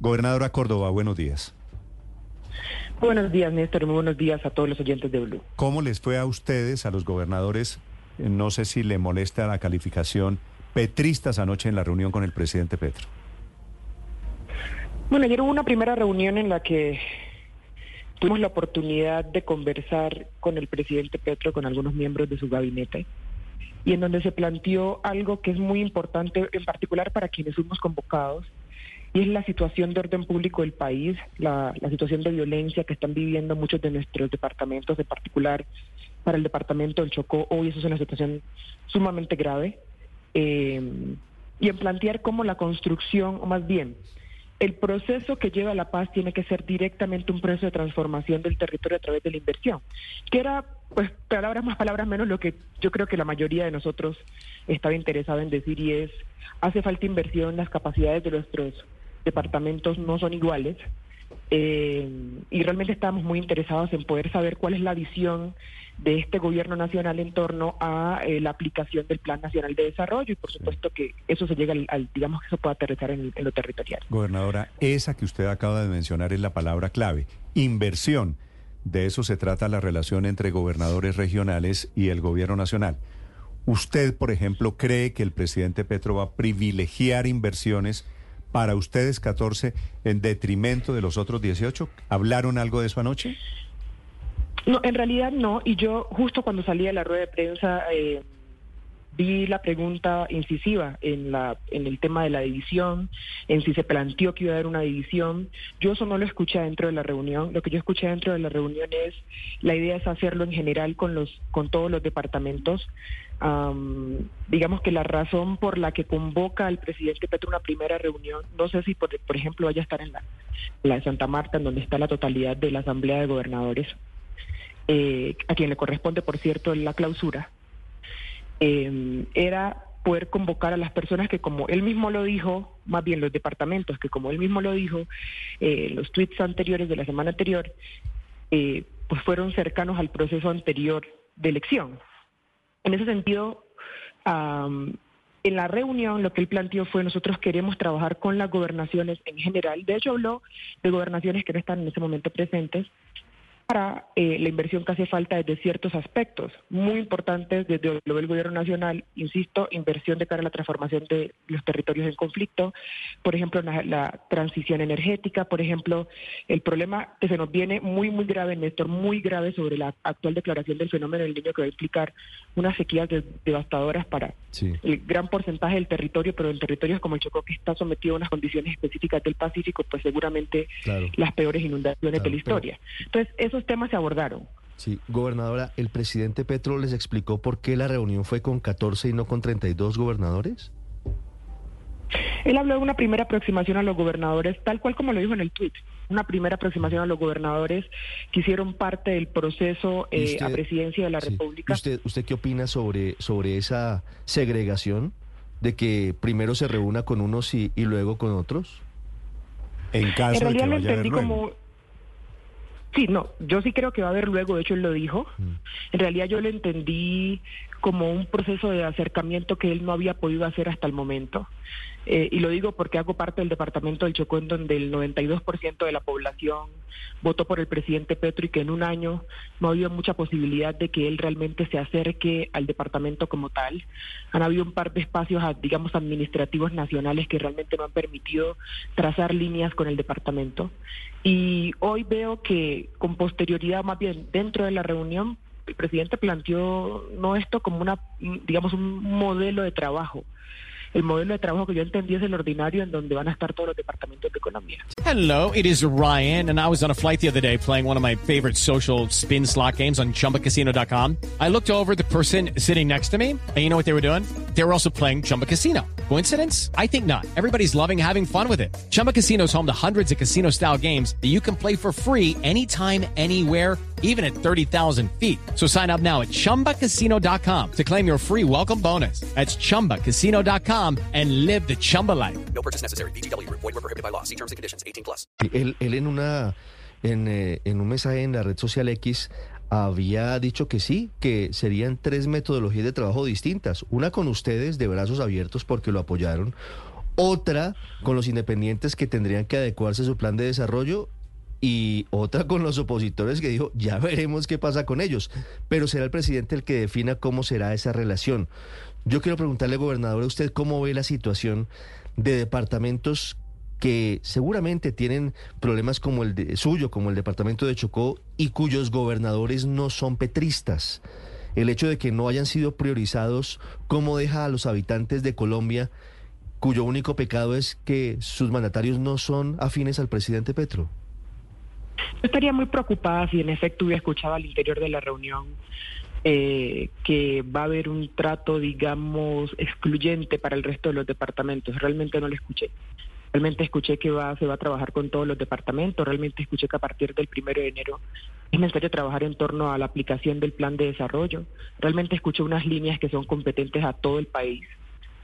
Gobernadora Córdoba, buenos días. Buenos días, Néstor. Muy buenos días a todos los oyentes de Blue. ¿Cómo les fue a ustedes, a los gobernadores? Eh, No sé si le molesta la calificación petristas anoche en la reunión con el presidente Petro. Bueno, ayer hubo una primera reunión en la que tuvimos la oportunidad de conversar con el presidente Petro, con algunos miembros de su gabinete, y en donde se planteó algo que es muy importante, en particular para quienes fuimos convocados, y es la situación de orden público del país, la, situación de violencia que están viviendo muchos de nuestros departamentos, en particular para el departamento del Chocó, hoy eso es una situación sumamente grave, eh, y en plantear cómo la construcción, o más bien, el proceso que lleva a la paz tiene que ser directamente un proceso de transformación del territorio a través de la inversión, que era, pues, palabras más, palabras menos, lo que yo creo que la mayoría de nosotros estaba interesado en decir, y es, hace falta inversión, las capacidades de nuestros departamentos no son iguales, eh, y realmente estamos muy interesados en poder saber cuál es la visión de este gobierno nacional en torno a eh, la aplicación del Plan Nacional de Desarrollo y por supuesto que eso se llega al, al- digamos que eso pueda aterrizar en, en lo territorial. Gobernadora, esa que usted acaba de mencionar es la palabra clave, inversión. De eso se trata la relación entre gobernadores regionales y el gobierno nacional. ¿Usted, por ejemplo, cree que el presidente Petro va a privilegiar inversiones para ustedes 14 en detrimento de los otros 18? ¿Hablaron algo de eso anoche? No, en realidad no, y yo justo cuando salí de la rueda de prensa eh, vi la pregunta incisiva en, la, en el tema de la división, en si se planteó que iba a haber una división. Yo eso no lo escuché dentro de la reunión, lo que yo escuché dentro de la reunión es, la idea es hacerlo en general con, los, con todos los departamentos. Am, digamos que la razón por la que convoca al presidente Petro una primera reunión, no sé si por, por ejemplo vaya a estar en la, la de Santa Marta, en donde está la totalidad de la Asamblea de Gobernadores, eh, a quien le corresponde, por cierto, la clausura, eh, era poder convocar a las personas que, como él mismo lo dijo, más bien los departamentos, que como él mismo lo dijo, eh, los tweets anteriores de la semana anterior, eh, pues fueron cercanos al proceso anterior de elección. En ese sentido, am, en la reunión lo que él planteó fue nosotros queremos trabajar con las gobernaciones en general. De hecho, habló de gobernaciones que no están en ese momento presentes para eh, la inversión que hace falta desde ciertos aspectos muy importantes desde lo del gobierno nacional, insisto, inversión de cara a la transformación de los territorios en conflicto, por ejemplo, la, la transición energética, por ejemplo, el problema que se nos viene muy, muy grave, Néstor, muy grave sobre la actual declaración del fenómeno del niño que va a implicar unas sequías de- devastadoras para Sí. el gran porcentaje del territorio, pero en territorios como el Chocó, que está sometido a unas condiciones específicas del Pacífico, pues seguramente Claro. las peores inundaciones Claro, de la pero- historia. Entonces, esos temas se abordaron. Sí, gobernadora, ¿el presidente Petro les explicó por qué la reunión fue con 14 y no con 32 gobernadores? Él habló de una primera aproximación a los gobernadores, tal cual como lo dijo en el tuit, una primera aproximación a los gobernadores que hicieron parte del proceso ¿Y eh, usted- a presidencia de la Sí. República. ¿Usted, ¿Usted qué opina sobre, sobre esa segregación de que primero se reúna con unos y, y luego con otros? En caso En de que realidad lo vaya a haber como... Sí, no, yo sí creo que va a haber luego, de hecho él lo dijo. Mm. En realidad yo lo entendí como un proceso de acercamiento que él no había podido hacer hasta el momento. Eh, y lo digo porque hago parte del departamento del Chocó, en donde el 92% de la población votó por el presidente Petro y que en un año no ha habido mucha posibilidad de que él realmente se acerque al departamento como tal. Han habido un par de espacios, digamos, administrativos nacionales que realmente no han permitido trazar líneas con el departamento. Y hoy veo que con posterioridad, más bien dentro de la reunión, el presidente planteó no esto como una, digamos, un modelo de trabajo. El modelo de trabajo que yo entendí es el ordinario en donde van a estar todos los departamentos de economía. Hello, it is Ryan, and I was on a flight the other day playing one of my favorite social spin slot games on chumbacasino.com. I looked over the person sitting next to me, and you know what they were doing? They were also playing Chumba Casino. Coincidence? I think not. Everybody's loving having fun with it. Chumba Casino is home to hundreds of casino style games that you can play for free anytime, anywhere, even at 30,000 feet. So sign up now at chumbacasino.com to claim your free welcome bonus. That's chumbacasino.com and live the Chumba life. No purchase necessary. BGW. Void were prohibited by law. See terms and conditions. 18 plus. Él, él en una en, eh, en un mensaje en la red social X había dicho que sí, que serían tres metodologías de trabajo distintas. Una con ustedes de brazos abiertos porque lo apoyaron. Otra con los independientes que tendrían que adecuarse a su plan de desarrollo. Y otra con los opositores que dijo, ya veremos qué pasa con ellos. Pero será el presidente el que defina cómo será esa relación. Yo quiero preguntarle, gobernador, a usted cómo ve la situación de departamentos que seguramente tienen problemas como el de, suyo, como el departamento de Chocó, y cuyos gobernadores no son petristas. El hecho de que no hayan sido priorizados, ¿cómo deja a los habitantes de Colombia, cuyo único pecado es que sus mandatarios no son afines al presidente Petro? Yo estaría muy preocupada si en efecto hubiera escuchado al interior de la reunión eh, que va a haber un trato, digamos, excluyente para el resto de los departamentos. Realmente no lo escuché. Realmente escuché que va, se va a trabajar con todos los departamentos. Realmente escuché que a partir del primero de enero es necesario trabajar en torno a la aplicación del plan de desarrollo. Realmente escuché unas líneas que son competentes a todo el país.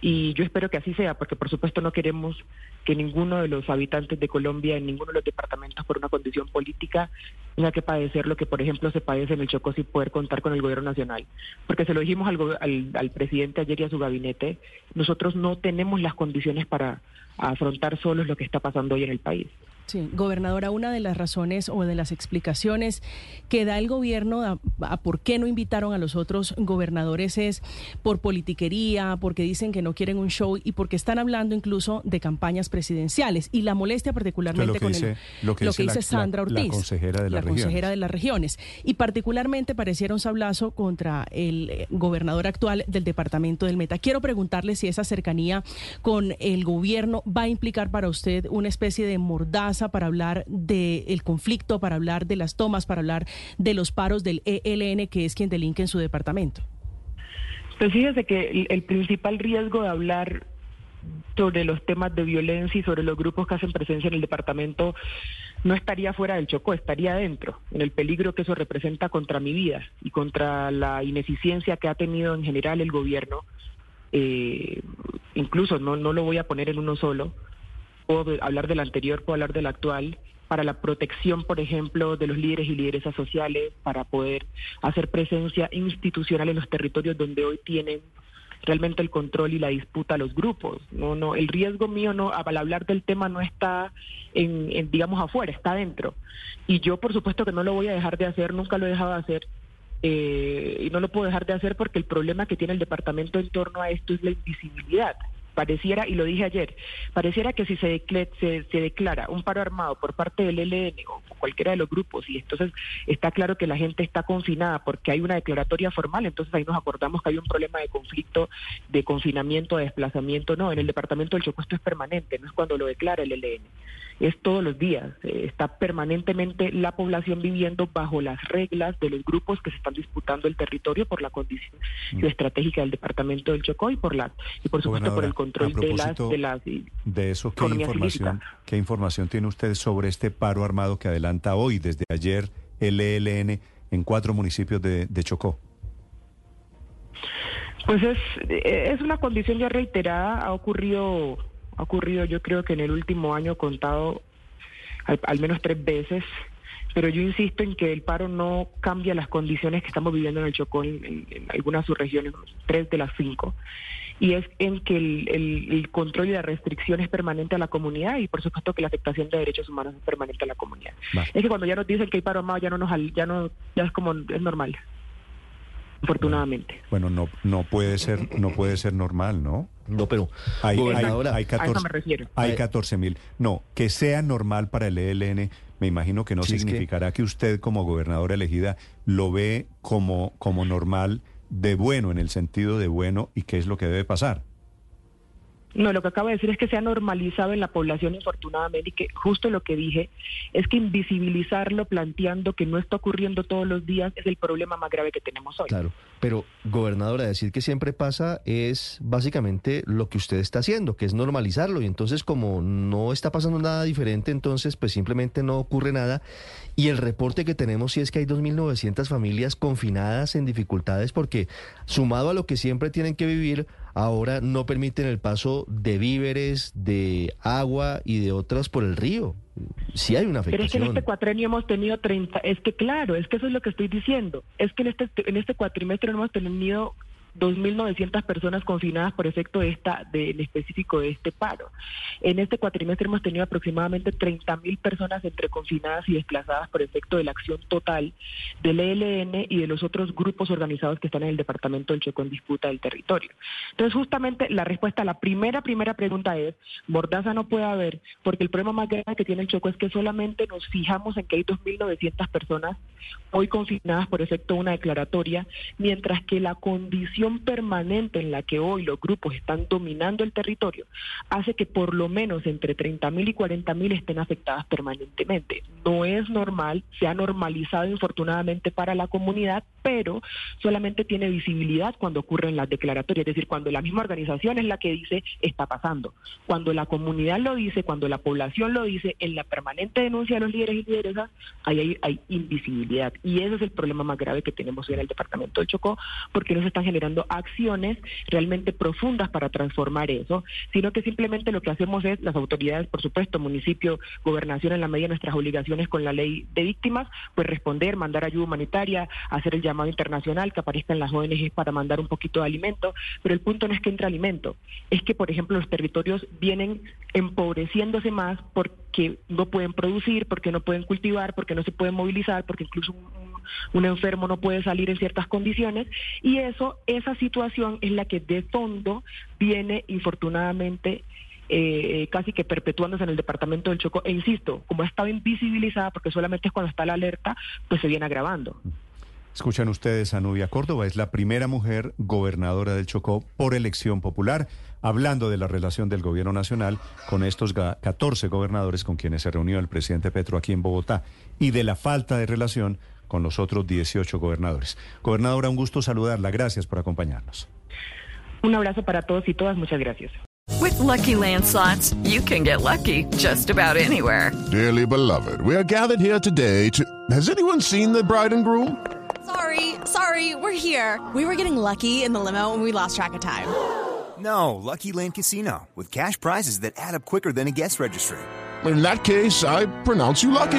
Y yo espero que así sea, porque por supuesto no queremos que ninguno de los habitantes de Colombia en ninguno de los departamentos por una condición política tenga que padecer lo que por ejemplo se padece en el Chocó sin poder contar con el gobierno nacional. Porque se lo dijimos al, al, al presidente ayer y a su gabinete, nosotros no tenemos las condiciones para afrontar solos lo que está pasando hoy en el país. Sí, gobernadora, una de las razones o de las explicaciones que da el gobierno a, a por qué no invitaron a los otros gobernadores es por politiquería, porque dicen que no quieren un show y porque están hablando incluso de campañas presidenciales. Y la molestia particularmente lo que con dice- el, lo que dice la- dice Sandra la Ortiz, consejera de las la consejera de las regiones. Y particularmente pareciera un sablazo contra el eh, gobernador actual del departamento del Meta. Quiero preguntarle si esa cercanía con el gobierno va a implicar para usted una especie de para hablar del conflicto, para hablar de las tomas, para hablar de los paros del ELN, que es quien delinque en su departamento. Pues fíjese que el, principal riesgo de hablar sobre los temas de violencia y sobre los grupos que hacen presencia en el departamento no estaría fuera del Chocó, estaría adentro, en el peligro que eso representa contra mi vida y contra la ineficiencia que ha tenido en general el gobierno. Eh, incluso no, no lo voy a poner en uno solo, puedo hablar del anterior, puedo hablar del actual, para la protección, por ejemplo, de los líderes y lideresas sociales, para poder hacer presencia institucional en los territorios donde hoy tienen realmente el control y la disputa los grupos. No, no, el riesgo mío no, al hablar del tema no está en, en, digamos afuera, está dentro. Y yo, por supuesto, que no lo voy a dejar de hacer, nunca lo he dejado de hacer. Eh, y no lo puedo dejar de hacer porque el problema que tiene el departamento en torno a esto es la invisibilidad pareciera, y lo dije ayer, pareciera que si se, decle- se, declara un paro armado por parte del ELN o cualquiera de los grupos, y entonces está claro que la gente está confinada porque hay una declaratoria formal, entonces ahí nos acordamos que hay un problema de conflicto, de confinamiento, de desplazamiento. No, en el departamento del Chocó esto es permanente, no es cuando lo declara el ELN, es todos los días. eh, está permanentemente la población viviendo bajo las reglas de los grupos que se están disputando el territorio por la condición estratégica del departamento del Chocó y por la y por supuesto por el control de las de las De eso, ¿qué información. ¿qué información tiene usted sobre este paro armado que adelanta hoy, desde ayer, el ELN en cuatro municipios de, de Chocó? Pues es, es una condición ya reiterada, ha ocurrido, ha ocurrido yo creo que en el último año contado al, al menos tres veces, pero yo insisto en que el paro no cambia las condiciones que estamos viviendo en el Chocó en, en- en algunas subregiones, tres de las cinco, y es en que el, el- el control y la restricción es permanente a la comunidad y por supuesto que la afectación de derechos humanos es permanente a la comunidad. Vale. Es que cuando ya nos dicen que hay paro armado ya no nos ya no ya es como es normal, afortunadamente. Bueno, no, no puede ser, no puede ser normal, ¿no? No, pero, Hay, hay, gobernadora, hay A eso 14, me refiero. hay Eh, 14 mil. No, que sea normal para el ELN, me imagino que no Sí, es que- significará que... usted como gobernadora elegida lo ve como, como normal de bueno, en el sentido de bueno y qué es lo que debe pasar. No, lo que acabo de decir es que se ha normalizado en la población, infortunadamente, y que justo lo que dije es que invisibilizarlo planteando que no está ocurriendo todos los días es el problema más grave que tenemos hoy. claro. Pero, gobernadora, decir que siempre pasa es básicamente lo que usted está haciendo, que es normalizarlo. Y entonces, como no está pasando nada diferente, entonces, pues simplemente no ocurre nada. Y el reporte que tenemos sí es que hay 2.900 familias confinadas en dificultades porque, sumado a lo que siempre tienen que vivir, ahora no permiten el paso de víveres, de agua y de otras por el río. Sí hay una afectación. Pero es que en este cuatrenio hemos tenido 30, es que claro, es que eso es lo que estoy diciendo, es que en este, en este cuatrimestre no hemos tenido 2.900 personas confinadas por efecto de esta, en específico de este paro. En este cuatrimestre hemos tenido aproximadamente 30.000 personas entre confinadas y desplazadas por efecto de la acción total del ELN y de los otros grupos organizados que están en el departamento del Chocó en disputa del territorio. Entonces, justamente la respuesta a la primera, primera pregunta es, Mordaza no puede haber, porque el problema más grande que tiene el Chocó es que solamente nos fijamos en que hay 2.900 personas hoy confinadas por efecto de una declaratoria, mientras que la condición permanente en la que hoy los grupos están dominando el territorio hace que por lo menos entre 30 mil y 40 mil estén afectadas permanentemente. No es normal, se ha normalizado infortunadamente para la comunidad, pero solamente tiene visibilidad cuando ocurren las declaratorias, es decir, cuando la misma organización es la que dice está pasando. Cuando la comunidad lo dice, cuando la población lo dice, en la permanente denuncia de los líderes y lideresas, hay, hay invisibilidad. Y ese es el problema más grave que tenemos hoy en el departamento del Chocó, porque no se están generando acciones realmente profundas para transformar eso, sino que simplemente lo que hacemos es, las autoridades, por supuesto, municipio, gobernación, en la medida de nuestras obligaciones con la ley de víctimas, pues responder, mandar ayuda humanitaria, hacer el llamado internacional, que aparezcan las ONGs para mandar un poquito de alimento, pero el punto no es que entre alimento, es que, por ejemplo, los territorios vienen empobreciéndose más porque no pueden producir, porque no pueden cultivar, porque no se pueden movilizar, porque incluso un enfermo no puede salir en ciertas condiciones y eso, esa situación es la que de fondo viene infortunadamente eh, casi que perpetuándose en el departamento del Chocó. E insisto, como ha estado invisibilizada, porque solamente es cuando está la alerta, pues se viene agravando. Escuchan ustedes a Nubia Córdoba, es la primera mujer gobernadora del Chocó por elección popular, hablando de la relación del gobierno nacional con estos 14 gobernadores con quienes se reunió el presidente Petro aquí en Bogotá y de la falta de relación con los otros 18 gobernadores. Gobernadora, un gusto saludarla. Gracias por acompañarnos. Un abrazo para todos y todas. Muchas gracias. With lucky landslots, you can get lucky just about anywhere. Dearly beloved, we are gathered here today to. Has anyone seen the bride and groom? Sorry, sorry, we're here. We were getting lucky in the limo and we lost track of time. No, Lucky Land Casino, with cash prizes that add up quicker than a guest registry. In that case, I pronounce you lucky.